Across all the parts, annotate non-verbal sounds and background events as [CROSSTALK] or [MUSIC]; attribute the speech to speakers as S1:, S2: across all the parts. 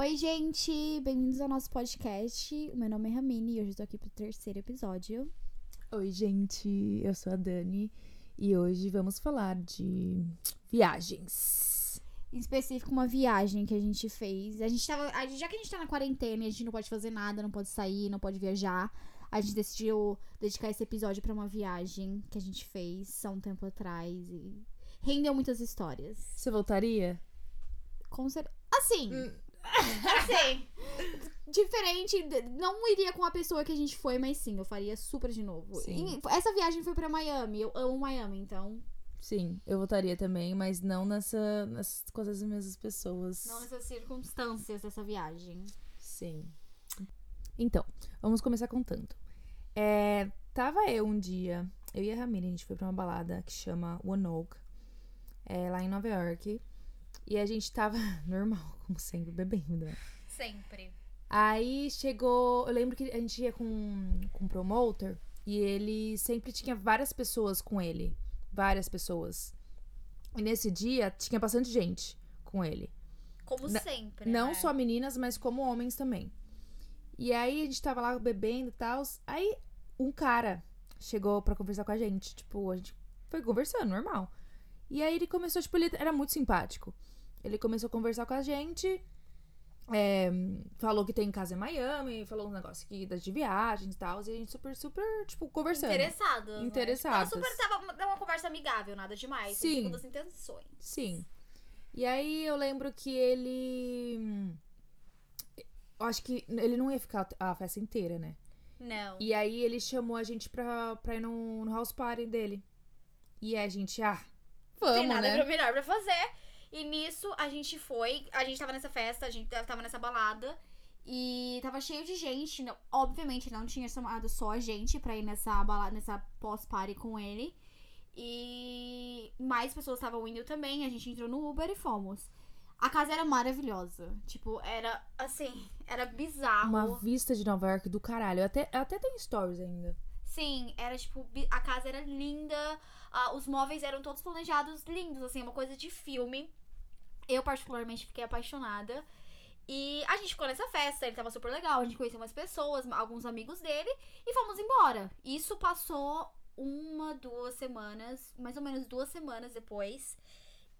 S1: Oi, gente! Bem-vindos ao nosso podcast. O meu nome é Ramine e hoje eu tô aqui pro terceiro episódio.
S2: Oi, gente, eu sou a Dani e hoje vamos falar de viagens.
S1: Em específico, uma viagem que a gente fez. A gente tava. a- Já que a gente tá na quarentena e a gente não pode fazer nada, não pode sair, não pode viajar, a gente decidiu dedicar esse episódio pra uma viagem que a gente fez há um tempo atrás e rendeu muitas histórias.
S2: Você voltaria?
S1: Com certeza. Assim. Assim. [LAUGHS] Diferente. Não iria com a pessoa que a gente foi, mas sim, eu faria super de novo.
S2: Sim.
S1: E essa viagem foi pra Miami. Eu amo Miami, então.
S2: Sim, eu voltaria também, mas não nessa, nessas com as mesmas pessoas.
S1: Não nessas circunstâncias dessa viagem.
S2: Sim. Então, vamos começar contando. É, tava eu um dia, eu e a Ramira, a gente foi pra uma balada que chama One Oak, é, lá em Nova York. E a gente tava [LAUGHS] normal, como sempre, bebendo. né?
S1: Sempre.
S2: Aí chegou. Eu lembro que a gente ia com, com um promoter e ele sempre tinha várias pessoas com ele. Várias pessoas. E nesse dia tinha bastante gente com ele.
S1: Como
S2: Na-
S1: sempre.
S2: Não
S1: né?
S2: só meninas, mas como homens também. E aí a gente tava lá bebendo e tal. Aí um cara chegou pra conversar com a gente. Tipo, a gente foi conversando, normal. E aí ele começou, tipo, ele era muito simpático. Ele começou a conversar com a gente. é, falou que tem casa em Miami, falou um negócio aqui das de viagens e tal. E a gente super, super, tipo, conversando.
S1: Interessado. né?
S2: Interessadas.
S1: Tava super tava uma, conversa amigável, nada demais.
S2: Sim.
S1: Segundo as intenções.
S2: Sim. E aí eu lembro que ele. Eu acho que ele não ia ficar a festa inteira, né?
S1: Não.
S2: E aí ele chamou a gente pra, pra ir no, no house party dele. E a gente, ah, vamos,
S1: tem nada
S2: né?
S1: melhor pra fazer. E nisso a gente foi, a gente tava nessa festa, a gente tava nessa balada. E tava cheio de gente. Não, obviamente não tinha chamado só a gente pra ir nessa balada, nessa pós-party com ele. E mais pessoas estavam indo também. A gente entrou no Uber e fomos. A casa era maravilhosa. Tipo, era assim, era bizarro.
S2: Uma vista de Nova York do caralho. Eu até, eu até tenho stories ainda.
S1: Sim, era tipo, a casa era linda, ah, os móveis eram todos planejados lindos, assim, uma coisa de filme. Eu, particularmente, fiquei apaixonada. E a gente ficou nessa festa, ele tava super legal, a gente conheceu umas pessoas, alguns amigos dele, e fomos embora. Isso passou uma, duas semanas, mais ou menos duas semanas depois.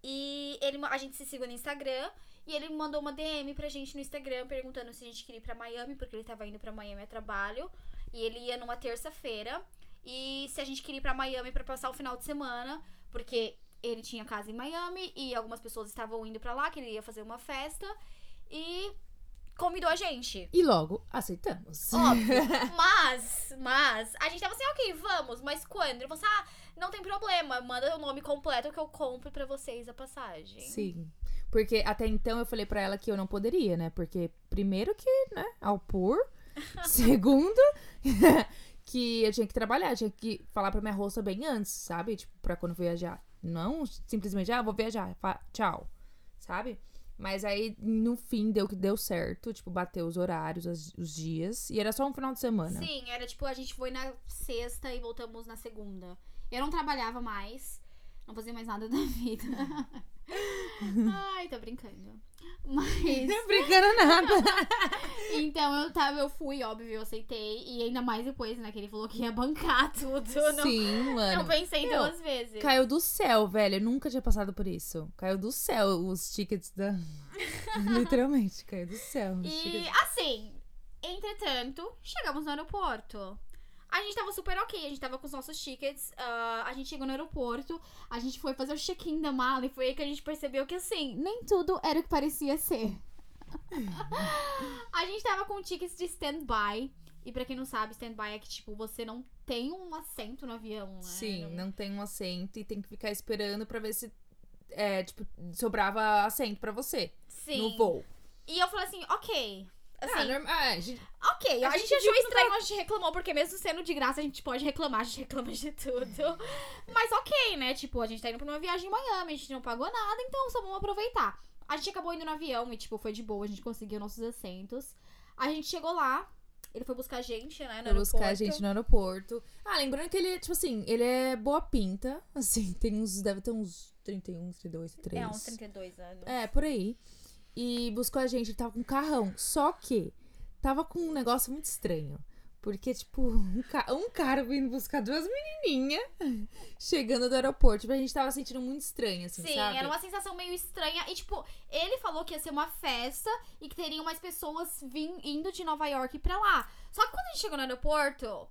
S1: E ele, a gente se seguiu no Instagram, e ele mandou uma DM pra gente no Instagram perguntando se a gente queria ir pra Miami, porque ele tava indo pra Miami a trabalho. E ele ia numa terça-feira. E se a gente queria ir pra Miami pra passar o final de semana, porque ele tinha casa em Miami e algumas pessoas estavam indo pra lá, que ele ia fazer uma festa. E convidou a gente.
S2: E logo aceitamos.
S1: Óbvio. [LAUGHS] mas, mas, a gente tava assim, ok, vamos, mas quando? Ele falou assim, ah, não tem problema, manda o nome completo que eu compro pra vocês a passagem.
S2: Sim. Porque até então eu falei pra ela que eu não poderia, né? Porque, primeiro, que, né, ao pôr. [LAUGHS] Segundo, [LAUGHS] que eu tinha que trabalhar, tinha que falar pra minha roça bem antes, sabe? Tipo, pra quando viajar. Não simplesmente, ah, vou viajar, tchau, sabe? Mas aí, no fim, deu que deu certo. Tipo, bateu os horários, as- os dias. E era só um final de semana.
S1: Sim, era tipo, a gente foi na sexta e voltamos na segunda. Eu não trabalhava mais, não fazia mais nada da vida. [LAUGHS] [LAUGHS] Ai, tô brincando. Mas.
S2: Não [LAUGHS] brincando nada. [LAUGHS]
S1: Então eu tava, eu fui, óbvio, eu aceitei. E ainda mais depois, né, que ele falou que ia bancar tudo. Não,
S2: Sim, mano.
S1: não pensei
S2: Meu,
S1: duas vezes.
S2: Caiu do céu, velho. Eu nunca tinha passado por isso. Caiu do céu os tickets da. Literalmente, caiu do céu.
S1: E
S2: tickets.
S1: assim, entretanto, chegamos no aeroporto. A gente tava super ok, a gente tava com os nossos tickets. ah, a gente chegou no aeroporto, a gente foi fazer o check-in da mala e foi aí que a gente percebeu que assim, nem tudo era o que parecia ser. [LAUGHS] a gente tava com tickets de stand-by. E pra quem não sabe, stand-by é que, tipo, você não tem um assento no avião, né?
S2: Sim,
S1: Não-
S2: não tem um assento e tem que ficar esperando pra ver se. É, tipo, sobrava assento pra você
S1: Sim.
S2: no voo.
S1: E eu falei assim, ok. Assim,
S2: ah, normal. Ah, gente,
S1: Ok, a,
S2: A
S1: gente,
S2: gente
S1: achou estranho, a gente reclamou, porque mesmo sendo de graça, a gente pode reclamar, a gente reclama de tudo. [LAUGHS] Mas ok, né? Tipo, a gente tá indo pra uma viagem em Miami, a gente não pagou nada, então só vamos aproveitar. A gente acabou indo no avião e, tipo, foi de boa, a gente conseguiu nossos assentos. A gente chegou lá, ele foi buscar a gente, né? No
S2: Pra buscar a
S1: aeroporto.
S2: gente no aeroporto. Ah, lembrando que ele, tipo assim, ele é boa pinta. [LAUGHS] Assim, tem uns. Deve ter uns 31, 32, 33.
S1: É, uns 32 anos.
S2: É, por aí. E buscou a gente. Ele tava com um carrão. Só que tava com um negócio muito estranho. Porque, tipo, um, ca um cara vindo buscar duas menininhas chegando do aeroporto. Tipo, a gente tava sentindo muito estranho, assim,
S1: Sim,
S2: sabe?
S1: era uma sensação meio estranha. E, tipo, ele falou que ia ser uma festa e que teriam mais pessoas vim, indo de Nova York pra lá. Só que quando a gente chegou no aeroporto,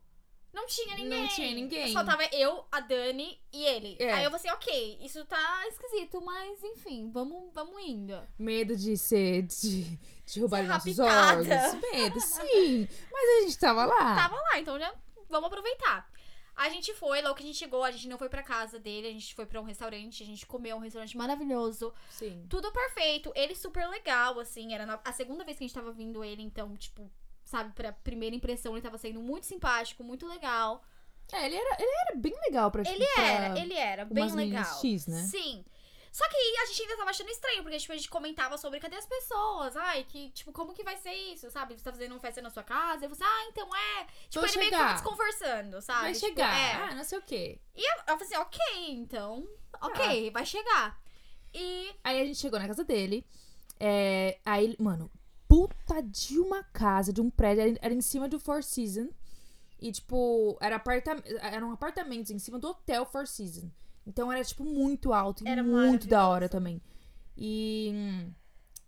S1: não tinha ninguém.
S2: Não tinha ninguém.
S1: Só tava eu, a Dani e ele.
S2: É.
S1: Aí eu falei assim, ok, isso tá esquisito, mas enfim, vamos, vamos indo.
S2: Medo de ser. de, de roubar
S1: Ser
S2: nossos órgãos. Medo, sim. Mas a gente tava lá.
S1: Tava lá, então já vamos aproveitar. A gente foi, logo que a gente chegou, a gente não foi pra casa dele, a gente foi pra um restaurante, a gente comeu um restaurante maravilhoso.
S2: Sim.
S1: Tudo perfeito. Ele super legal, assim. Era a segunda vez que a gente tava vindo ele, então, tipo, sabe, pra primeira impressão, ele tava sendo muito simpático, muito legal.
S2: É, ele era, ele era bem legal pra
S1: Ele
S2: pra-
S1: era, ele era, bem legal.
S2: X, né?
S1: Sim. Só que a gente ainda tava achando estranho, porque tipo, a gente comentava sobre cadê as pessoas? Ai, que, tipo, como que vai ser isso, sabe? Você tá fazendo uma festa na sua casa? Eu falei, assim, ah, então é. Tipo,
S2: Vou
S1: ele meio que
S2: chegar.
S1: tava desconversando, sabe?
S2: Vai
S1: Tipo,
S2: chegar.
S1: é.
S2: Ah, não sei o quê.
S1: E eu, eu falei assim, ok, então. Ok, vai chegar. E.
S2: Aí a gente chegou na casa dele. É, aí, mano, puta de uma casa, de um prédio. Era, em cima do Four Seasons. E, tipo, era apartam eram apartamentos em cima do hotel Four Seasons. Então era, tipo, muito alto e
S1: Era
S2: muito da hora também. E.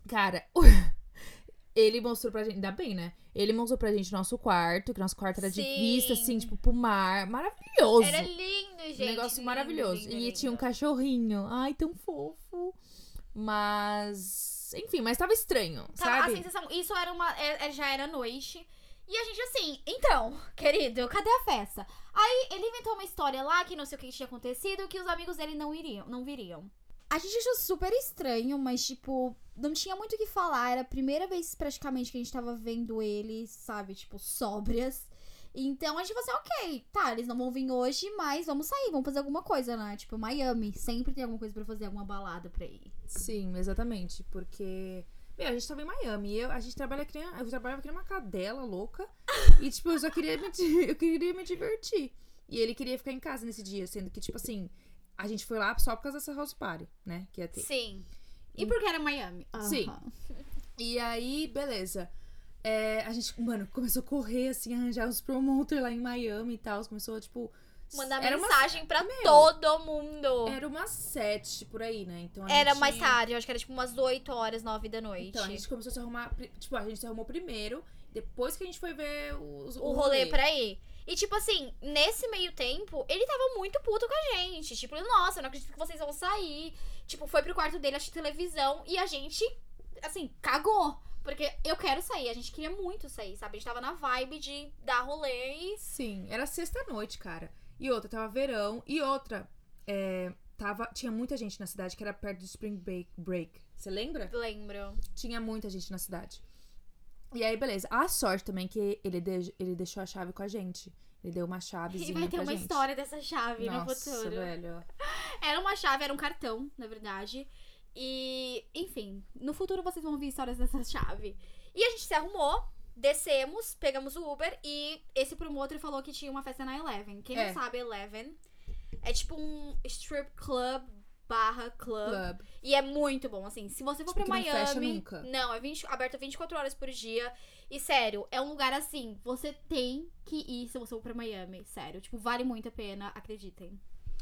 S2: Cara, [LAUGHS] ele mostrou pra gente. Ainda bem, né? Ele mostrou pra gente nosso quarto, que nosso quarto era de
S1: Sim.
S2: vista, assim, tipo, pro mar. Maravilhoso.
S1: Era lindo, gente.
S2: Um negócio
S1: lindo,
S2: maravilhoso.
S1: lindo,
S2: e
S1: lindo.
S2: tinha um cachorrinho. Ai, tão fofo. Mas. Enfim, mas tava estranho,
S1: Tava- A
S2: sabe?
S1: sensação, isso era uma. é- é- já era noite. E a gente assim, então, [LAUGHS] querido, cadê a festa? Aí ele inventou uma história lá que não sei o que tinha acontecido, que os amigos dele não iriam, não viriam. A gente achou super estranho, mas tipo, não tinha muito o que falar. Era a primeira vez praticamente que a gente tava vendo eles, sabe, tipo, sóbrias. Então a gente falou assim, ok, tá, eles não vão vir hoje, mas vamos sair, vamos fazer alguma coisa, né? Tipo, Miami, sempre tem alguma coisa pra fazer, alguma balada pra ir.
S2: Sim, exatamente. Porque. Meu, a gente tava em Miami. e Eu, a gente trabalha que nem. Eu trabalhava que nem uma cadela louca. e, tipo, eu só queria me, eu queria me divertir. E ele queria ficar em casa nesse dia, sendo que, tipo assim, a gente foi lá só por causa dessa house party, né? Que ia ter.
S1: Sim. E porque era Miami?
S2: Sim.
S1: Aham.
S2: E aí, beleza. É, a gente, mano, começou a correr, assim, arranjar os promoters lá em Miami e tal. Começou, tipo.
S1: Mandar
S2: era uma-
S1: mensagem pra
S2: Meu.
S1: todo mundo.
S2: Era umas sete por aí, né? Então
S1: Era
S2: gente-
S1: mais tarde, eu acho que era tipo umas 8 horas, 9 da noite.
S2: Então a gente começou a se arrumar. Tipo, a gente se arrumou primeiro, depois que a gente foi ver os,
S1: o rolê pra ir. E, tipo assim, nesse meio tempo, ele tava muito puto com a gente. Tipo, nossa, eu não acredito que vocês vão sair. Tipo, foi pro quarto dele assistir televisão e a gente, assim, cagou. Porque eu quero sair, a gente queria muito sair, sabe? A gente tava na vibe de dar rolê e.
S2: Sim, era sexta-noite, cara. E outra, tava verão. E outra, é, tava, tinha muita gente na cidade que era perto do Spring Break. Você lembra?
S1: Lembro.
S2: Tinha muita gente na cidade. E aí, beleza. A sorte também que ele, de- ele deixou a chave com a gente. Ele deu uma [LAUGHS] chavezinha
S1: E vai ter uma
S2: gente.
S1: história dessa chave no
S2: Nossa,
S1: futuro.
S2: velho.
S1: Era uma chave, era um cartão, na verdade. E, enfim, no futuro vocês vão ouvir histórias dessa [LAUGHS] chave. E a gente se arrumou, descemos, pegamos o Uber e esse promotor falou que tinha uma festa na Eleven. Quem
S2: É.
S1: não sabe, Eleven é tipo um strip club barra club.
S2: Club.
S1: E é muito bom, assim. Se você for
S2: Tipo,
S1: pra
S2: que não fecha
S1: Miami.
S2: nunca.
S1: Não, é 20 aberto 24 horas por dia. E sério, é um lugar assim. Você tem que ir se você for pra Miami. Sério. Tipo, vale muito a pena, acreditem.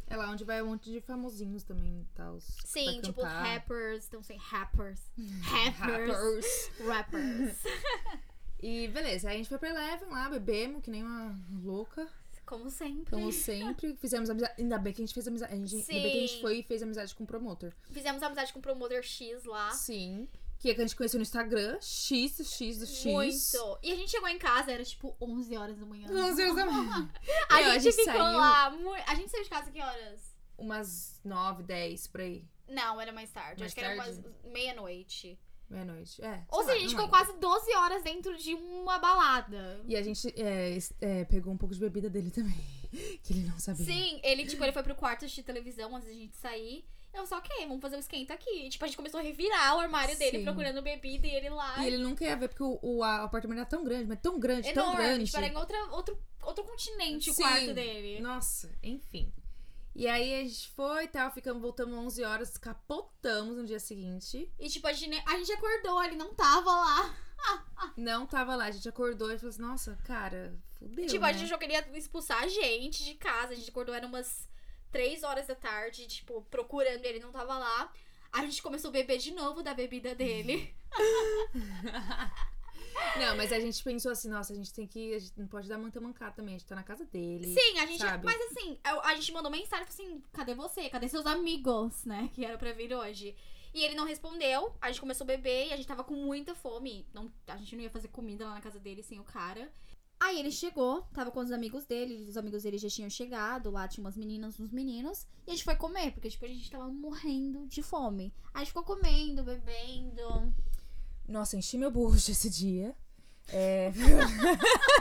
S2: É lá onde vai um monte de famosinhos também e tal.
S1: Sim, tipo rappers, não sei, rappers. Rappers.
S2: Rappers.
S1: Rappers. [LAUGHS]
S2: E beleza, aí a gente foi pra Eleven lá, bebemos, que nem uma louca.
S1: Como sempre.
S2: Como sempre, fizemos amizade. Ainda bem que a gente fez amizade. A gente, ainda bem que a gente
S1: Sim.
S2: foi e fez amizade com o promotor.
S1: Fizemos amizade com o promotor X lá.
S2: Sim. Que a gente conheceu no Instagram. X, X do X.
S1: Muito. E a gente chegou em casa, era tipo 11 horas da manhã.
S2: 11 horas da [LAUGHS] manhã.
S1: A,
S2: Meu,
S1: gente ficou
S2: saiu
S1: lá. A gente saiu de casa que horas?
S2: Umas 9, 10 por aí.
S1: Não, era mais tarde.
S2: Mais
S1: Acho que era
S2: tarde?
S1: umas meia-noite.
S2: Meia-noite. É.
S1: Ou seja, a gente ficou quase 12 horas dentro de uma balada.
S2: E a gente é, é, pegou um pouco de bebida dele também. [LAUGHS] que ele não sabia.
S1: Sim, ele, tipo, ele foi pro quarto assistir televisão antes da gente sair. Eu só, ok, vamos fazer o esquenta aqui. Tipo, a gente começou a revirar o armário dele
S2: Sim.
S1: procurando bebida e ele lá.
S2: E ele não queria ver porque o, o apartamento era tão grande, mas tão grande, tão
S1: enorme.
S2: grande.
S1: Tipo, era em outra, outro, outro continente
S2: Sim.
S1: o quarto dele.
S2: Nossa, enfim. E aí a gente foi e tal, ficamos, voltamos 11 horas, capotamos no dia seguinte.
S1: E tipo, a gente, a gente acordou, ele não tava lá. [LAUGHS]
S2: Não tava lá, a gente acordou e falou assim, nossa, cara, fudeu,
S1: tipo,
S2: né?
S1: a gente já queria expulsar a gente de casa. A gente acordou, era umas 3 horas da tarde, tipo, procurando, ele não tava lá. A gente começou a beber de novo da bebida dele. [LAUGHS]
S2: Não, mas a gente pensou assim, nossa, a gente tem que. A gente não pode dar muita mancada também. A gente tá na casa dele.
S1: Sim, a gente.
S2: sabe?
S1: Mas assim, a, a gente mandou mensagem falou assim: cadê você? Cadê seus amigos, né? Que era pra vir hoje. E ele não respondeu. A gente começou a beber e a gente tava com muita fome. Não, a gente não ia fazer comida lá na casa dele sem o cara. Aí ele chegou, tava com os amigos dele, os amigos dele já tinham chegado, lá tinha umas meninas, uns meninos, e a gente foi comer, porque tipo, a gente tava morrendo de fome. Aí a gente ficou comendo, bebendo.
S2: Nossa, enchi meu bucho esse dia. É. [LAUGHS]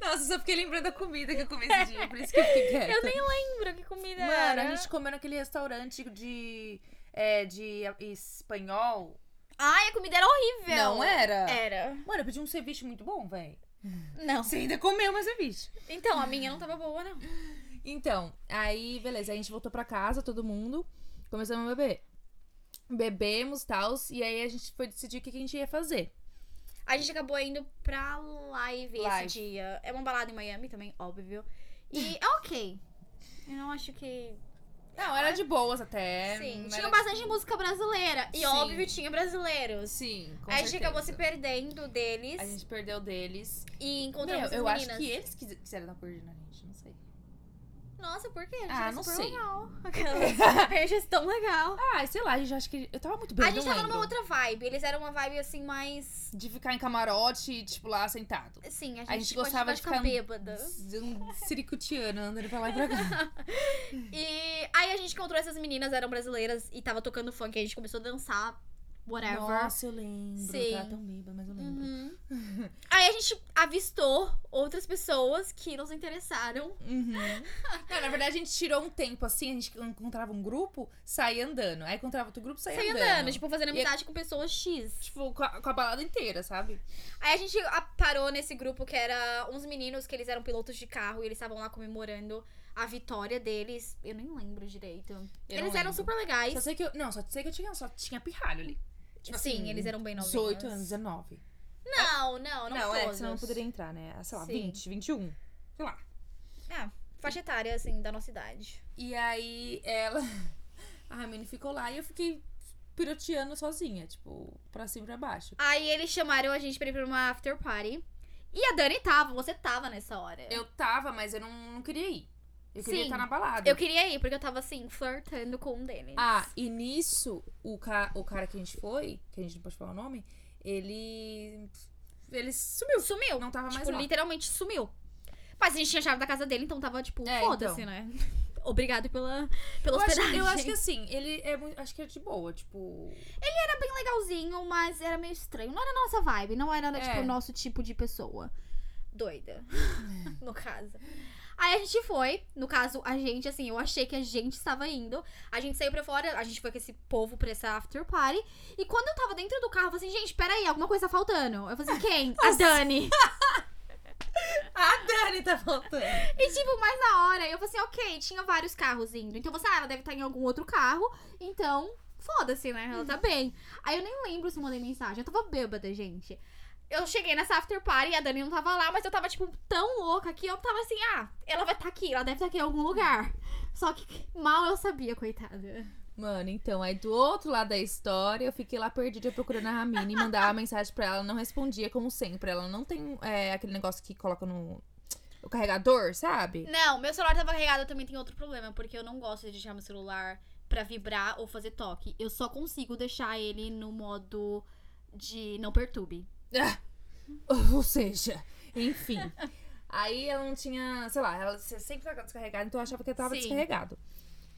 S2: Nossa, só fiquei lembrando da comida que eu comi esse dia, por isso que eu fiquei [LAUGHS] quieta.
S1: Eu nem lembro que comida
S2: Mano,
S1: era.
S2: a gente comeu naquele restaurante de. É, de espanhol.
S1: Ai, a comida era horrível.
S2: Não era?
S1: Era.
S2: Mano, eu pedi um ceviche muito bom, velho.
S1: Não.
S2: Você ainda comeu meu ceviche.
S1: Então, a minha não tava boa, não.
S2: Então, aí, beleza, a gente voltou pra casa, todo mundo. Começamos a beber. Bebemos tal, e aí a gente foi decidir o que que a gente ia fazer.
S1: A gente acabou indo pra live,
S2: Live.
S1: esse dia. É uma balada em Miami também, óbvio. E é [LAUGHS] ok. Eu não acho que.
S2: Não, era de boas até.
S1: Sim, tinha bastante música brasileira. E
S2: Sim.
S1: óbvio tinha brasileiros.
S2: Sim, com
S1: a gente acabou se
S2: certeza.
S1: perdendo deles
S2: A gente perdeu deles.
S1: e
S2: Meu,
S1: encontramos
S2: eu
S1: as
S2: acho
S1: meninas.
S2: que eles quis- quiseram dar perdendo a gente, não sei.
S1: Nossa, por quê? A gente
S2: Ah, não sei.
S1: legal. Aquelas. a gente é tão legal.
S2: Ah, sei lá, a gente acha que. Eu tava muito bem,
S1: a gente tava
S2: lembro.
S1: numa outra vibe. Eles eram uma vibe assim mais.
S2: De ficar em camarote, tipo, lá sentado.
S1: Sim, a gente,
S2: A gente
S1: gosta
S2: gostava de ficar
S1: bêbada.
S2: um ciricutiano andando pra lá e pra cá. [LAUGHS]
S1: E aí a gente encontrou essas meninas, eram brasileiras e tava tocando funk. A gente começou a dançar, whatever.
S2: Nossa, eu lembro.
S1: Sim.
S2: Eu tava tão bêbada, mas eu lembro.
S1: Uhum. Aí a gente avistou outras pessoas que nos interessaram.
S2: Uhum. Não, na verdade, a gente tirou um tempo assim, a gente encontrava um grupo, saía andando. Aí encontrava outro grupo, saía
S1: Saí
S2: andando.
S1: andando, tipo, fazendo
S2: E-
S1: amizade com pessoas X.
S2: Tipo, com a, com a balada inteira, sabe?
S1: Aí a gente a- parou nesse grupo que era uns meninos que eles eram pilotos de carro e eles estavam lá comemorando a vitória deles. Eu nem lembro direito.
S2: Eu
S1: eles eram super legais.
S2: Só sei que eu. Não, só sei que eu tinha, só tinha pirralho ali. Tipo
S1: Sim,
S2: assim,
S1: eles eram bem novinhos.
S2: 18 anos, 19.
S1: Não, não, não,
S2: é,
S1: todos.
S2: senão não poderia entrar, né? Sei lá,
S1: Sim.
S2: 20, 21. Sei lá.
S1: É, faixa etária, assim, da nossa idade.
S2: E aí ela. [LAUGHS] A Ramine ficou lá e eu fiquei piroteando sozinha, tipo, pra cima e pra baixo.
S1: Aí eles chamaram a gente pra ir pra uma after party. E a Dani tava, você tava nessa hora.
S2: Eu tava, mas eu não, não queria ir. Eu queria
S1: Sim.
S2: estar na balada.
S1: Eu queria ir, porque eu tava assim, flirtando com um deles.
S2: Ah, e nisso, o, ca... o cara que a gente foi, que a gente não pode falar o nome, ele. Ele sumiu.
S1: Sumiu.
S2: Não tava mais
S1: tipo,
S2: lá.
S1: literalmente sumiu. Mas a gente tinha a chave da casa dele, então tava, tipo,
S2: É,
S1: foda-se,
S2: então.
S1: né? [LAUGHS] Obrigado pela, pela
S2: Eu acho,
S1: hospedagem.
S2: eu acho que assim, ele é muito. Acho que é de boa, tipo.
S1: Era bem legalzinho, mas era meio estranho. Não era a nossa vibe, não era, tipo,
S2: É.
S1: o nosso tipo de pessoa. Doida. [LAUGHS] no caso. Aí a gente foi, no caso, a gente, assim, eu achei que a gente estava indo. A gente saiu pra fora, a gente foi com esse povo pra essa after party. E quando eu tava dentro do carro, eu falei assim, gente, peraí, alguma coisa tá faltando. Eu falei assim, quem? [LAUGHS] A Dani. [LAUGHS]
S2: A Dani tá faltando.
S1: E tipo, mais na hora, eu falei assim, ok, tinha vários carros indo. Então você, ah, ela deve estar em algum outro carro. Então, foda-se, né? Ela tá bem. Aí eu nem lembro se eu mandei mensagem. Eu tava bêbada, gente. Eu cheguei nessa after party e a Dani não tava lá, mas eu tava, tipo, tão louca que eu tava assim, ah, ela vai estar aqui, ela deve estar aqui em algum lugar. Só que mal eu sabia, coitada.
S2: Mano, então, aí do outro lado da história, eu fiquei lá perdida procurando a Ramine e mandava [LAUGHS] mensagem pra ela, ela não respondia, como sempre. Ela não tem é, aquele negócio que coloca no. O carregador, sabe?
S1: Não, meu celular tava carregado, eu também tem outro problema, porque eu não gosto de deixar meu celular pra vibrar ou fazer toque. Eu só consigo deixar ele no modo de não perturbe.
S2: Ah, Ou seja, enfim. Aí ela não tinha, sei lá, ela sempre tava descarregada, então eu achava que tava
S1: Sim.
S2: descarregado.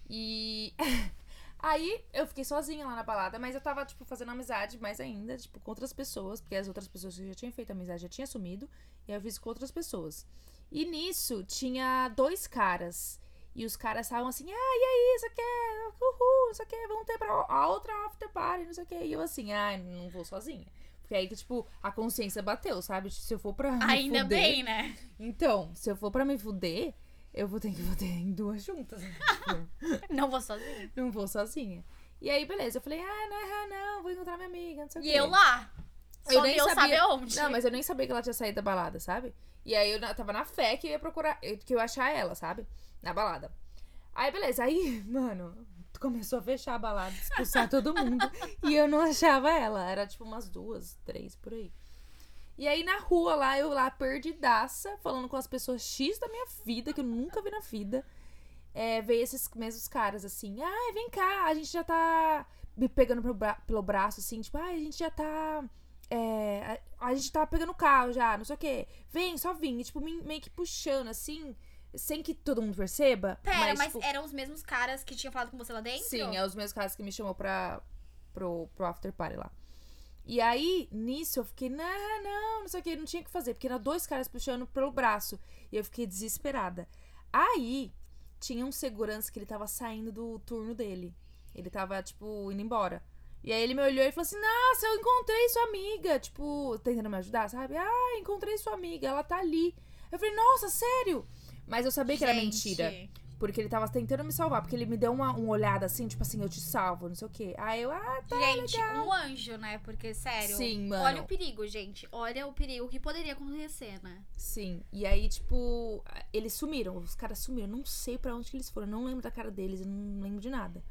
S2: E [LAUGHS] aí eu fiquei sozinha lá na balada, mas eu tava, tipo, fazendo amizade mais ainda, tipo, com outras pessoas, porque as outras pessoas que eu já tinham feito amizade já tinha sumido, e eu fiz com outras pessoas. E nisso tinha dois caras. E os caras estavam assim, ah, e aí, isso aqui, uhul, isso aqui, vamos ter pra a outra after party, não sei o que. E eu assim, ah, não vou sozinha. Porque aí que, tipo, a consciência bateu, sabe? Se eu for pra me
S1: Ainda
S2: fuder-
S1: bem, né?
S2: Então, se eu for pra me fuder, eu vou ter que vou ter em duas juntas. Né? Tipo, [LAUGHS]
S1: Não vou sozinha.
S2: não vou sozinha. E aí, beleza, eu falei, ah, não, não, vou encontrar minha amiga, não sei o
S1: E
S2: quê.
S1: eu lá.
S2: Eu
S1: Só
S2: nem
S1: Deus
S2: sabia-
S1: sabe aonde.
S2: Não, mas eu nem sabia que ela tinha saído da balada, sabe? E aí eu tava na fé que eu ia procurar, eu- que eu ia achar ela, sabe? Na balada. Aí, beleza. Aí, [LAUGHS] mano, [LAUGHS] começou a fechar a balada, expulsar todo mundo. e eu não achava ela. Era tipo umas duas, três por aí. E aí na rua lá, eu lá perdidaça, falando com as pessoas X da minha vida, que eu nunca vi na vida. É, veio esses mesmos caras assim, ai, vem cá, a gente já tá me pegando pelo, bra- pelo braço, assim, tipo, ai, a gente já tá. é, a, a gente tá pegando o carro já, não sei o quê. Vem, só vim. E, tipo, me- meio que puxando, assim, sem que todo mundo perceba.
S1: Pera, mas,
S2: tipo,
S1: eram os mesmos caras que tinham falado com você lá dentro?
S2: Sim, é os mesmos caras que me chamou pra, pro, pro after party lá. E aí, nisso, eu fiquei, não, não, não sei o que, não tinha o que fazer, porque eram dois caras puxando pelo braço. E eu fiquei desesperada. Aí, tinha um segurança que ele tava saindo do turno dele. Ele tava, tipo, indo embora. E aí ele me olhou e falou assim: Nossa, eu encontrei sua amiga. Tipo, tentando me ajudar, sabe? Ah, encontrei sua amiga, ela tá ali. Eu falei, nossa, sério? Mas eu sabia que era
S1: Gente,
S2: mentira. Porque ele tava tentando me salvar. Porque ele me deu uma, uma olhada assim, tipo assim, eu te salvo, não sei o quê. Aí eu, ah, tá.
S1: Gente, um anjo, né? Porque, sério.
S2: Sim, mano.
S1: Olha o perigo, gente. Olha o perigo que poderia acontecer, né?
S2: Sim. E aí, tipo, eles sumiram. Os caras sumiram. Não sei pra onde que eles foram. Eu não lembro da cara deles. Eu não lembro de nada.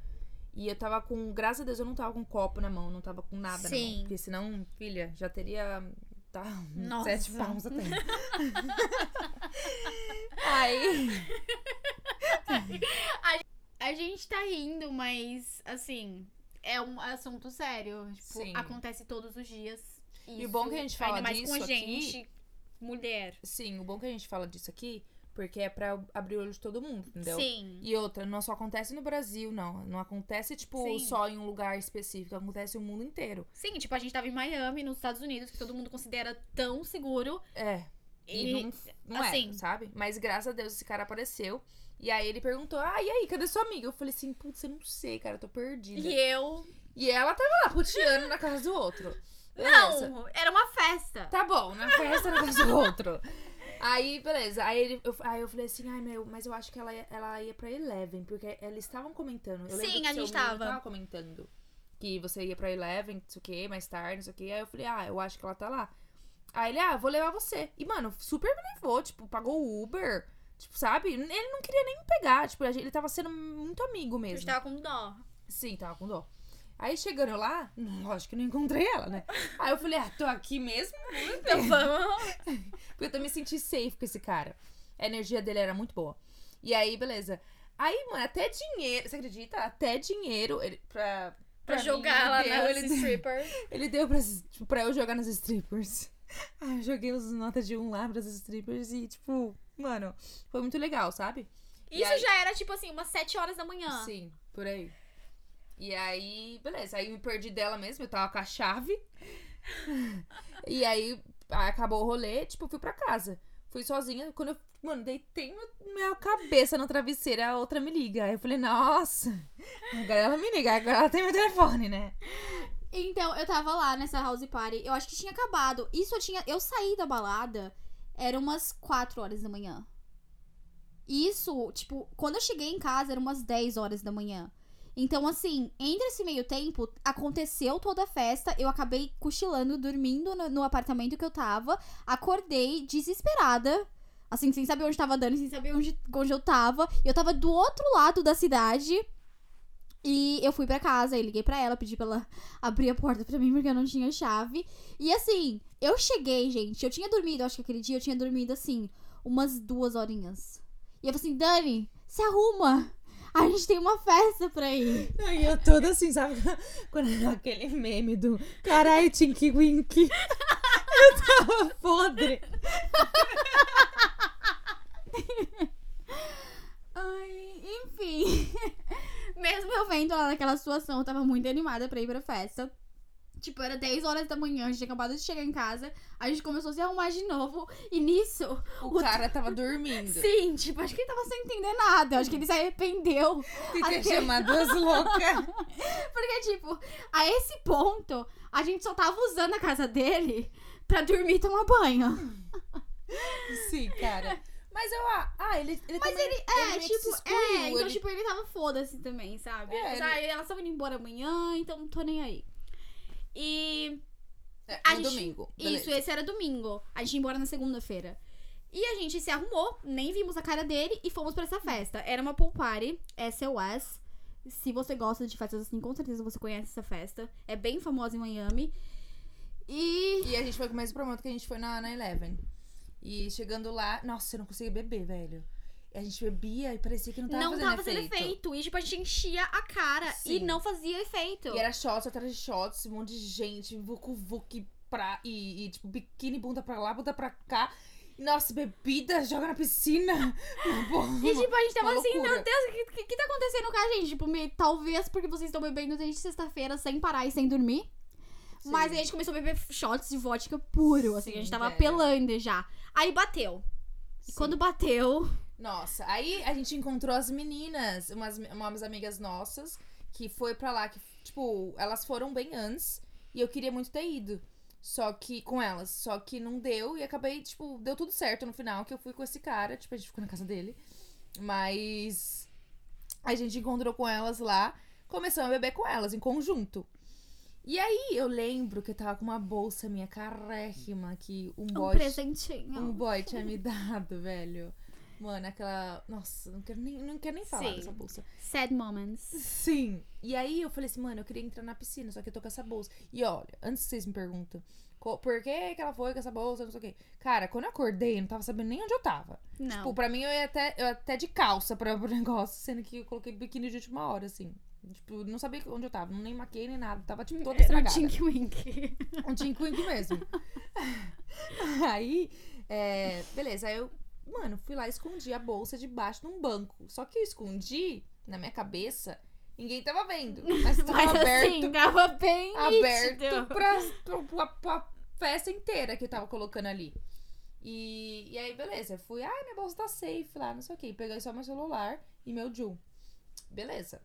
S2: E eu tava com. Graças a Deus eu não tava com um copo na mão. Não tava com nada na
S1: Sim.
S2: mão. Porque senão, filha, já teria. Tá,
S1: Nossa.
S2: sete palmos até. aí.
S1: A gente tá rindo, mas, assim, é um assunto sério. Tipo,
S2: Sim.
S1: acontece todos os dias.
S2: E o bom que a gente fala
S1: ainda mais com
S2: disso
S1: a gente,
S2: aqui-
S1: mulher.
S2: Sim, o bom que a gente fala disso aqui. Porque é pra abrir o olho de todo mundo, entendeu?
S1: Sim.
S2: E outra, não só acontece no Brasil, não. Não acontece, tipo,
S1: Sim.
S2: só em um lugar específico. Acontece o mundo inteiro.
S1: Sim, tipo, a gente tava em Miami, nos Estados Unidos, que todo mundo considera tão seguro.
S2: É. E,
S1: E,
S2: não, não
S1: assim-
S2: é, sabe? Mas graças a Deus esse cara apareceu. E aí ele perguntou: Ah, e aí, cadê sua amiga? Eu falei assim: Putz, eu não sei, cara, eu tô perdida.
S1: e eu.
S2: E ela tava lá, puteando na casa do outro. Beleza.
S1: Não, era uma festa.
S2: Tá bom, na festa na casa do outro. [LAUGHS] Aí, beleza. Aí, ele, eu, aí eu falei assim, ai meu, mas eu acho que ela, ia- ela ia pra Eleven, porque eles estavam comentando. Eu
S1: Sim, a gente
S2: menino
S1: tava.
S2: comentando que você ia pra Eleven, não sei o que, mais tarde, não sei o que. Aí eu falei, ah, eu acho que ela tá lá. Aí ele, ah, vou levar você. E, mano, super me levou, tipo, pagou o Uber. Tipo, sabe? Ele não queria nem me pegar. Tipo, ele tava sendo muito amigo
S1: A
S2: mesmo.
S1: gente tava com dó.
S2: Sim, tava com dó. Aí chegando lá, [LAUGHS] lógico que não encontrei ela, né? Aí eu falei, ah, tô aqui mesmo?
S1: Então vamos.
S2: Porque eu também senti safe com esse cara. A energia dele era muito boa. E aí, beleza. Aí, mano, até dinheiro. Você acredita? Até dinheiro ele, pra.
S1: Pra
S2: mim,
S1: jogar lá
S2: ele deu,
S1: nas
S2: ele, deu-
S1: stripper. [LAUGHS]
S2: ele deu pra, tipo, pra eu jogar nas strippers. [LAUGHS] Aí eu joguei as notas de um lá pras strippers e, tipo, mano, foi muito legal, sabe?
S1: Isso
S2: aí-
S1: já era, tipo assim, umas 7 horas da manhã.
S2: Sim, por aí. E aí, beleza. Aí eu me perdi dela mesmo, eu tava com a chave. [LAUGHS] e aí acabou o rolê, tipo, fui pra casa. Fui sozinha. Quando eu, mano, deitei minha- cabeça no travesseiro, a outra me liga. Aí eu falei, nossa, agora ela me liga, agora ela tem meu telefone, né?
S1: Então, eu tava lá nessa house party. Eu acho que tinha acabado. Isso eu tinha. Eu saí da balada. Era umas 4 horas da manhã. Isso, tipo, quando eu cheguei em casa, era umas 10 horas da manhã. Então, assim, entre esse meio tempo, aconteceu toda a festa. Eu acabei cochilando, dormindo no, no apartamento que eu tava. Acordei desesperada. Assim, sem saber onde tava dando, sem saber onde, onde eu tava. Eu tava do outro lado da cidade. E eu fui pra casa, e liguei pra ela, pedi pra ela abrir a porta pra mim porque eu não tinha chave. E assim, eu cheguei, gente. Eu tinha dormido, acho que aquele dia eu tinha dormido assim, umas duas horinhas. E eu falei assim, Dani, se arruma. A gente tem uma festa pra ir.
S2: E eu toda assim, sabe? [LAUGHS] Quando era aquele meme do carai, Tinky Winky. [LAUGHS] Eu tava podre.
S1: Ai, enfim. [LAUGHS] Mesmo eu vendo ela naquela situação, eu tava muito animada pra ir pra festa. Tipo, era 10 horas da manhã, a gente tinha acabado de chegar em casa. A gente começou a se arrumar de novo. E nisso,
S2: O cara tava dormindo.
S1: sim, tipo, acho que ele tava sem entender nada. Acho que ele se arrependeu.
S2: Que
S1: Aquele-
S2: chamar duas loucas. [LAUGHS]
S1: Porque, tipo, a esse ponto, a gente só tava usando a casa dele pra dormir e tomar banho.
S2: Sim, cara. Mas eu, ah, ah ele, ele
S1: Mas
S2: também,
S1: ele, é,
S2: se
S1: tipo,
S2: excluiu,
S1: é, então,
S2: ele-
S1: tipo, ele tava foda-se também, sabe?
S2: É,
S1: Ele, ah, elas estavam indo embora amanhã, então não tô nem aí. E
S2: É,
S1: a gente-
S2: domingo.
S1: Isso,
S2: beleza.
S1: esse era domingo. A gente ia embora na segunda-feira. E a gente se arrumou, nem vimos a cara dele e fomos pra essa festa. Era uma pool party, SOS. Se você gosta de festas assim, com certeza você conhece essa festa. É bem famosa em Miami. E.
S2: E a gente foi com o mesmo promoto que a gente foi na, na Eleven. E chegando lá, nossa, eu não conseguia beber, velho. E a gente bebia e parecia que não tava
S1: não
S2: fazendo
S1: tava fazendo
S2: efeito.
S1: efeito. E, tipo, a gente enchia a cara e
S2: Sim.
S1: não fazia efeito.
S2: E era shots atrás de shots, um monte de gente, vucu vucu pra. E, e, tipo, biquíni, bunda pra lá, bunda pra cá. E, Nossa, bebida, joga na piscina. [LAUGHS]
S1: E, tipo, a gente tava
S2: uma
S1: assim,
S2: loucura.
S1: meu Deus, o que, que, que tá acontecendo com a gente? Tipo, me- talvez porque vocês estão bebendo desde sexta-feira sem parar e sem dormir.
S2: Sim.
S1: Mas aí a gente começou a beber shots de vodka puro, assim, a
S2: Sim,
S1: gente tava
S2: velho.
S1: apelando já. Aí bateu. E
S2: Sim.
S1: quando bateu,
S2: Nossa, aí a gente encontrou as meninas, umas, umas amigas nossas, que foi pra lá, que, tipo, elas foram bem antes, e eu queria muito ter ido. Só que, com elas, só que não deu, e acabei, tipo, deu tudo certo no final, que eu fui com esse cara, tipo, a gente ficou na casa dele. Mas a gente encontrou com elas lá, começamos a beber com elas, em conjunto. E aí, eu lembro que eu tava com uma bolsa minha carérrima, que um
S1: um
S2: boy
S1: presentinho.
S2: um boy tinha me [LAUGHS] dado, velho. Mano, aquela. Nossa, não quero nem, não quero nem falar
S1: Sim.
S2: dessa bolsa.
S1: Sad moments.
S2: Sim. E aí eu falei assim, mano, eu queria entrar na piscina, só que eu tô com essa bolsa. E olha, antes que vocês me perguntam por que, que ela foi com essa bolsa, não sei o quê. Cara, quando eu acordei, eu não tava sabendo nem onde eu tava.
S1: Não.
S2: Tipo, pra mim eu ia até, eu ia até de calça pra, [LAUGHS] pro negócio, sendo que eu coloquei biquíni de última hora, assim. Tipo, não sabia onde eu tava, nem maquei nem nada. Tava, tipo, toda
S1: Era um
S2: estragada.
S1: Wink.
S2: Um Tink Wink mesmo. [LAUGHS] aí, é, beleza, aí eu, mano, fui lá e escondi a bolsa debaixo de um banco. Só que eu escondi na minha cabeça, ninguém tava vendo. Mas tava
S1: Mas
S2: aberto,
S1: assim, tava bem
S2: aberto
S1: nítido.
S2: pra, pra, pra, festa inteira que eu tava colocando ali. E, e aí, beleza, fui, ai, minha bolsa tá safe lá, não sei o que. Peguei só meu celular e meu Ju. Beleza.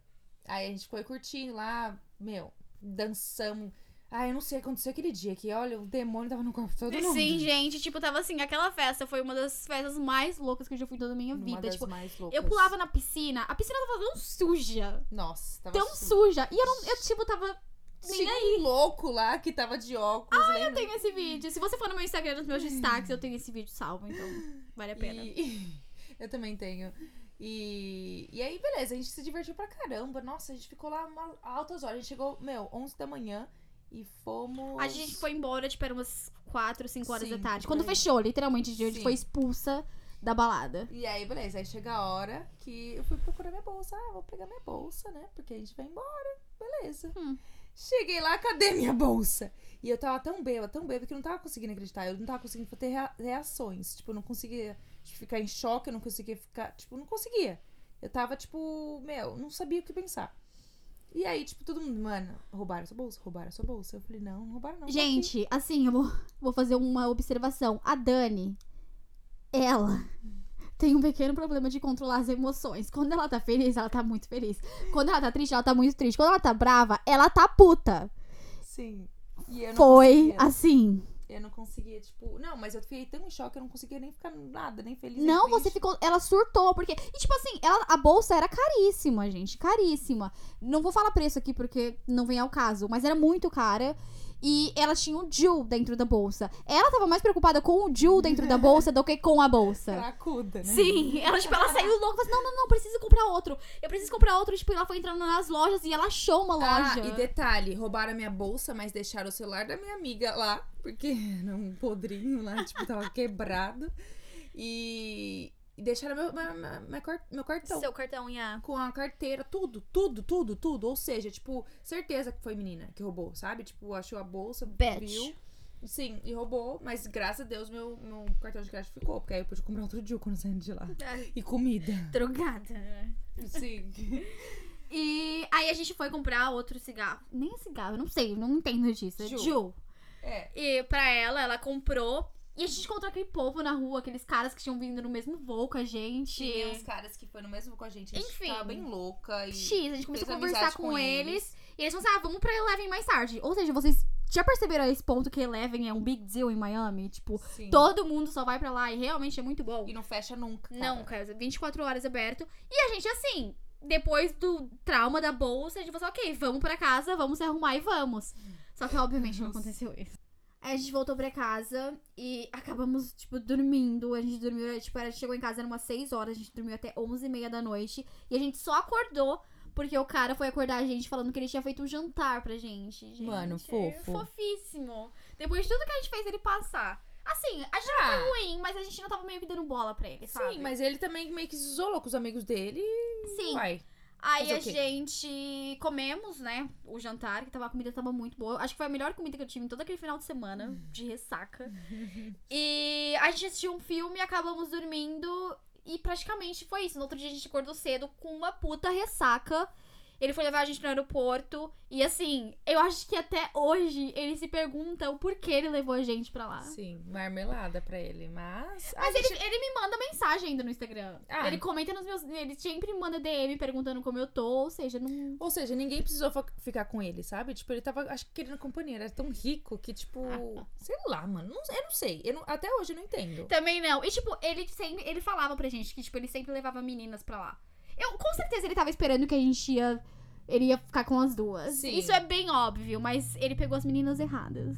S2: Aí a gente foi curtindo lá, meu, dançamos. Ai, eu não sei o que aconteceu aquele dia, que olha, o demônio tava no corpo todo mundo.
S1: Sim, gente, tipo, tava assim, aquela festa foi uma das festas mais loucas que eu já fui toda a minha
S2: Uma
S1: vida. Tipo,
S2: mais loucas.
S1: eu pulava na piscina, a piscina tava tão suja.
S2: Nossa, tava
S1: Tão
S2: su-
S1: suja. E eu não, eu, tipo, tava. Nem
S2: Tinha
S1: aí.
S2: um louco lá que tava de óculos,
S1: Eu
S2: lembra?
S1: tenho esse vídeo. Se você for no meu Instagram, nos meus destaques, eu tenho esse vídeo salvo, então vale a pena.
S2: E... [LAUGHS] eu também tenho. E... e aí, beleza, a gente se divertiu pra caramba. Nossa, a gente ficou lá uma... altas horas. A gente chegou, meu, 11 da manhã e fomos.
S1: A gente foi embora, tipo, era umas 4, 5 horas
S2: Sim,
S1: da tarde. Quando fechou, literalmente, a gente
S2: Sim.
S1: foi expulsa da balada.
S2: E aí, beleza, aí chega a hora que eu fui procurar minha bolsa. Ah, vou pegar minha bolsa, né? Porque a gente vai embora. Beleza.
S1: Hum.
S2: Cheguei lá, cadê minha bolsa? E eu tava tão bêbada, tão bêbada que eu não tava conseguindo acreditar. Eu não tava conseguindo ter rea- reações. Tipo, eu não conseguia tipo, ficar em choque, eu não conseguia ficar. Tipo, não conseguia. Eu tava, tipo, meu, não sabia o que pensar. E aí, tipo, todo mundo, mano, roubaram a sua bolsa? Roubaram a sua bolsa? Eu falei, não, não roubaram não.
S1: Gente, assim, eu vou, vou fazer uma observação. A Dani, ela tem um pequeno problema de controlar as emoções. Quando ela tá feliz, ela tá muito feliz. Quando ela tá triste, ela tá muito triste. Quando ela tá brava, ela tá puta.
S2: Sim.
S1: Foi
S2: conseguia.
S1: assim.
S2: Eu não conseguia, tipo. Não, mas eu fiquei tão em choque, eu não conseguia nem ficar nada, nem feliz. nem
S1: Não, você ficou. Ela surtou, porque. E tipo assim, ela- a bolsa era caríssima, gente. Caríssima. Não vou falar preço aqui porque não vem ao caso, mas era muito cara. E ela tinha o Jill dentro da bolsa. Ela tava mais preocupada com o Jill dentro da bolsa do que com a bolsa.
S2: Cracuda, né?
S1: Sim, ela, tipo, ela saiu louca, falou assim, não, não, não, preciso comprar outro. Eu preciso comprar outro, tipo, ela foi entrando nas lojas e ela achou uma
S2: Ah,
S1: loja.
S2: e detalhe, roubaram a minha bolsa, mas deixaram o celular da minha amiga lá, porque [LAUGHS] era um podrinho lá, tipo, tava quebrado. E, e deixaram meu, meu, meu, meu car- meu cartão.
S1: Seu cartão, Iá.
S2: Com a carteira, tudo, tudo, tudo, tudo. Ou seja, tipo, certeza que foi menina que roubou, sabe? Tipo, achou a bolsa,
S1: Bitch.
S2: viu. Sim, e roubou, mas graças a Deus meu, meu cartão de crédito ficou, porque aí eu pude comprar outro dia quando saindo de lá. E comida.
S1: Drogada, né?
S2: Sim. [LAUGHS]
S1: E aí a gente foi comprar outro cigarro. Nem cigarro, eu não sei, eu não entendo disso. É
S2: Ju.
S1: Ju.
S2: É.
S1: E pra ela, ela comprou. E a gente encontrou aquele povo na rua, aqueles caras que tinham vindo no mesmo voo com a gente.
S2: Tinha uns caras que foram mesmo com a gente. A gente
S1: Enfim.
S2: tava bem louca. E...
S1: X, a gente começou a conversar com,
S2: com
S1: eles,
S2: eles.
S1: E eles falaram assim: ah, vamos pra Eleven mais tarde. Ou seja, vocês Já perceberam esse ponto que Eleven é um big deal em Miami? Tipo,
S2: Sim.
S1: todo mundo só vai pra lá e realmente é muito bom.
S2: E não fecha nunca. cara.
S1: Não, cara, 24 horas aberto. E a gente, assim, depois do trauma da bolsa, a gente falou assim, ok, vamos pra casa, vamos se arrumar e vamos. Só que, obviamente, não aconteceu isso. Aí a gente voltou pra casa e acabamos, tipo, dormindo. A gente dormiu, tipo, a gente chegou em casa eram umas 6 horas, a gente dormiu até 11 e meia da noite. E a gente só acordou porque o cara foi acordar a gente falando que ele tinha feito um jantar pra gente. gente
S2: Mano, fofo.
S1: Fofíssimo. Depois de tudo que a gente fez ele passar. Assim, a gente não
S2: Ah.
S1: foi ruim, mas a gente não tava meio que dando bola pra ele, sabe?
S2: Sim, mas ele também meio que se isolou com os amigos dele e
S1: Sim.
S2: vai.
S1: Aí a gente comemos, né, o jantar, que tava, a comida tava muito boa. Acho que foi a melhor comida que eu tive em todo aquele final de semana, [LAUGHS] de ressaca. e a gente assistiu um filme, acabamos dormindo e praticamente foi isso. No outro dia a gente acordou cedo com uma puta ressaca. Ele foi levar a gente no aeroporto e assim, eu acho que até hoje ele se pergunta o porquê ele levou a gente pra lá.
S2: Sim, marmelada pra ele. Mas.
S1: Mas
S2: gente-
S1: ele, ele me manda mensagem ainda no Instagram.
S2: Ah.
S1: Ele comenta nos meus. Ele sempre me manda DM perguntando como eu tô, ou seja, não.
S2: Ou seja, ninguém precisou ficar com ele, sabe? Tipo, ele tava, acho que querendo companhia. Era tão rico que, tipo. [LAUGHS] sei lá, mano. Não- eu não sei. Eu não- até hoje eu não entendo.
S1: Também não. E, tipo, ele sempre. Ele falava pra gente que, tipo, ele sempre levava meninas pra lá. Eu, com certeza, ele tava esperando que a gente ia. Ele ia ficar com as duas.
S2: Sim.
S1: Isso é bem óbvio, mas ele pegou as meninas erradas.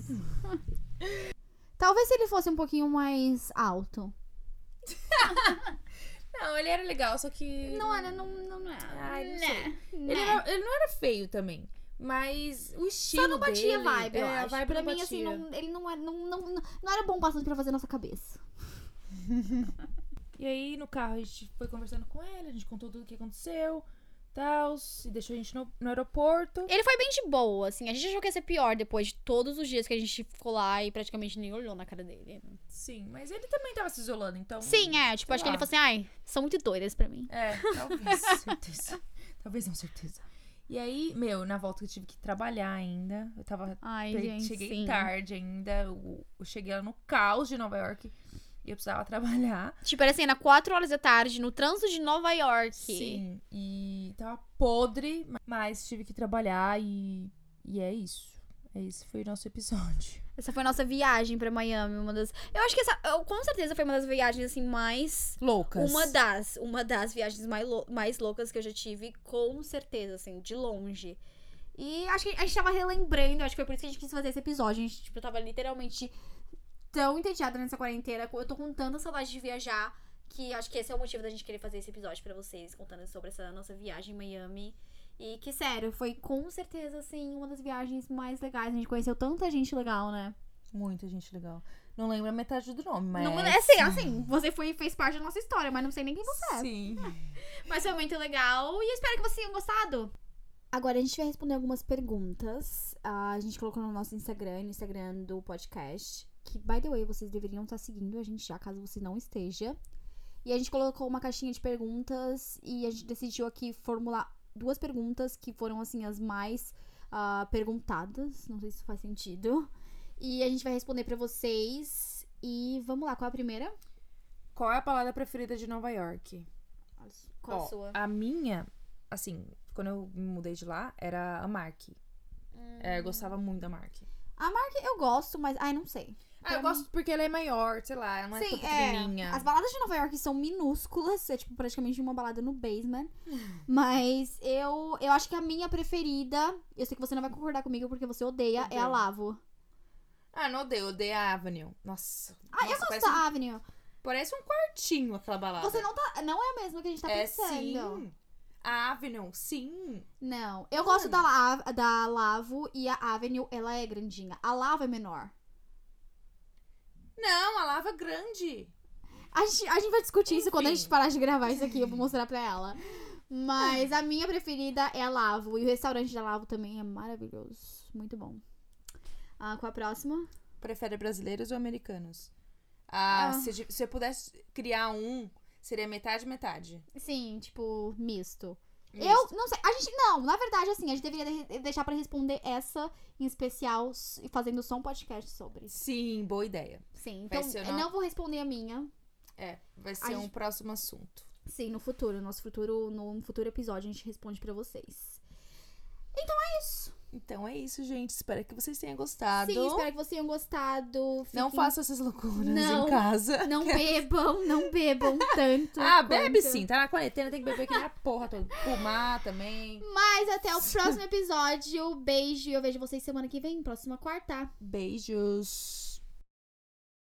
S1: [LAUGHS] Talvez se ele fosse um pouquinho mais alto. [LAUGHS]
S2: Não, ele era legal, só que.
S1: Não era, não, não, não era.
S2: Ai, não
S1: Né.
S2: Ele,
S1: né.
S2: era- ele não era feio também. Mas o estilo.
S1: Só não batia
S2: dele,
S1: vibe, eu
S2: é,
S1: acho.
S2: A vibe
S1: pra mim, assim,
S2: batia.
S1: não, ele não era, não, não, não, não era bom bastante pra fazer nossa cabeça. [LAUGHS]
S2: E aí, no carro, a gente foi conversando com ele, a gente contou tudo o que aconteceu, tal, e deixou a gente no, no aeroporto.
S1: Ele foi bem de boa, assim. A gente achou que ia ser pior depois de todos os dias que a gente ficou lá e praticamente nem olhou na cara dele.
S2: Sim, mas ele também tava se isolando, então.
S1: Sim, é. Tipo, acho que ele
S2: lá.
S1: falou assim, ai, são muito doidas pra mim.
S2: É, talvez, [LAUGHS] certeza. Talvez não, certeza. E aí, meu, na volta eu tive que trabalhar ainda. Eu tava.
S1: Ai, gente,
S2: cheguei
S1: sim.
S2: tarde ainda. Eu, eu cheguei lá no caos de Nova York. E eu precisava [LAUGHS] trabalhar.
S1: Tipo, era assim, era 4 horas da tarde, no trânsito de Nova York.
S2: Sim. E tava podre, mas tive que trabalhar e. E é isso. Esse foi o nosso episódio.
S1: Essa foi a nossa viagem pra Miami, uma das... Eu acho que essa, eu, com certeza, foi uma das viagens, assim, mais...
S2: Loucas.
S1: Uma das, uma das viagens mais, lou- mais loucas que eu já tive, com certeza, assim, de longe. E acho que a gente tava relembrando, acho que foi por isso que a gente quis fazer esse episódio. A gente, tipo, tava literalmente tão entediada nessa quarentena. Eu tô com tanta saudade de viajar, que acho que esse é o motivo da gente querer fazer esse episódio pra vocês, contando sobre essa nossa viagem em Miami. E que, sério, foi com certeza, assim, uma das viagens mais legais. A gente conheceu tanta gente legal, né?
S2: Muita gente legal. Não lembro a metade do nome, mas.
S1: Não, é assim, assim, você foi, fez parte da nossa história, mas não sei nem quem você é.
S2: Sim. [LAUGHS]
S1: Mas foi muito legal e eu espero que vocês tenham gostado. Agora a gente vai responder algumas perguntas. Ah, a gente colocou no nosso Instagram, no Instagram do podcast. Que, by the way, vocês deveriam estar seguindo a gente já, caso você não esteja. E a gente colocou uma caixinha de perguntas e a gente decidiu aqui formular duas perguntas que foram, assim, as mais ah, perguntadas. Não sei se faz sentido. E a gente vai responder pra vocês. E vamos lá, qual é a primeira?
S2: Qual é a palavra preferida de Nova York?
S1: Qual
S2: Ó,
S1: a sua?
S2: A minha, assim, quando eu me mudei de lá, era a Mark. É, eu gostava muito da Mark.
S1: A marca eu gosto, mas. Ai, não sei.
S2: Ah, eu gosto porque ela é maior, sei lá, ela não é tão pequenininha.
S1: As baladas de Nova York são minúsculas, é tipo praticamente uma balada no basement. [LAUGHS] Mas eu, eu acho que a minha preferida, eu sei que você não vai concordar comigo porque você odeia, é a
S2: Odeio.
S1: Lavo.
S2: Ah, não odeio, odeio a Avenue. Nossa.
S1: Ah, eu
S2: Nossa,
S1: gosto
S2: parece,
S1: da
S2: um,
S1: Avenue.
S2: parece um quartinho aquela balada.
S1: Você não tá. Não é a mesma que a gente tá
S2: é
S1: pensando.
S2: sim. A Avenue, sim.
S1: Não. Eu gosto da, La- da Lavo e a Avenue, ela é grandinha. A Lavo é menor.
S2: Não, a lava é grande.
S1: A gente, a gente vai discutir isso quando a gente parar de gravar isso aqui, eu vou mostrar pra ela. Mas a minha preferida é a Lavo. E o restaurante da Lavo também é maravilhoso. Muito bom. Ah, qual a próxima?
S2: Prefere brasileiros ou americanos? Ah,
S1: Ah.
S2: Se, se eu pudesse criar um, seria metade, metade.
S1: Sim, tipo, misto.
S2: Misto.
S1: Eu não sei. A gente. Não, na verdade, assim, a gente deveria de- deixar pra responder essa em especial e fazendo só um podcast sobre.
S2: Sim, boa ideia.
S1: Sim, então eu
S2: no-
S1: não vou responder a minha.
S2: É, vai
S1: A
S2: ser um
S1: gente-
S2: próximo assunto.
S1: Sim, no futuro. Nosso futuro, no futuro episódio, a gente responde pra vocês. É isso.
S2: Então é isso, gente. Espero que vocês tenham gostado.
S1: Sim, espero que vocês tenham gostado.
S2: Não
S1: Fiquem-
S2: façam essas loucuras
S1: Não.
S2: em casa.
S1: Não [LAUGHS] bebam, não bebam [LAUGHS] tanto.
S2: Ah, bebe
S1: quanto-
S2: sim. Tá na quarentena, tem que beber que nem a porra toda. Fumar também.
S1: Mas até o [LAUGHS] próximo episódio. Beijo e eu vejo vocês semana que vem, próxima quarta.
S2: Beijos.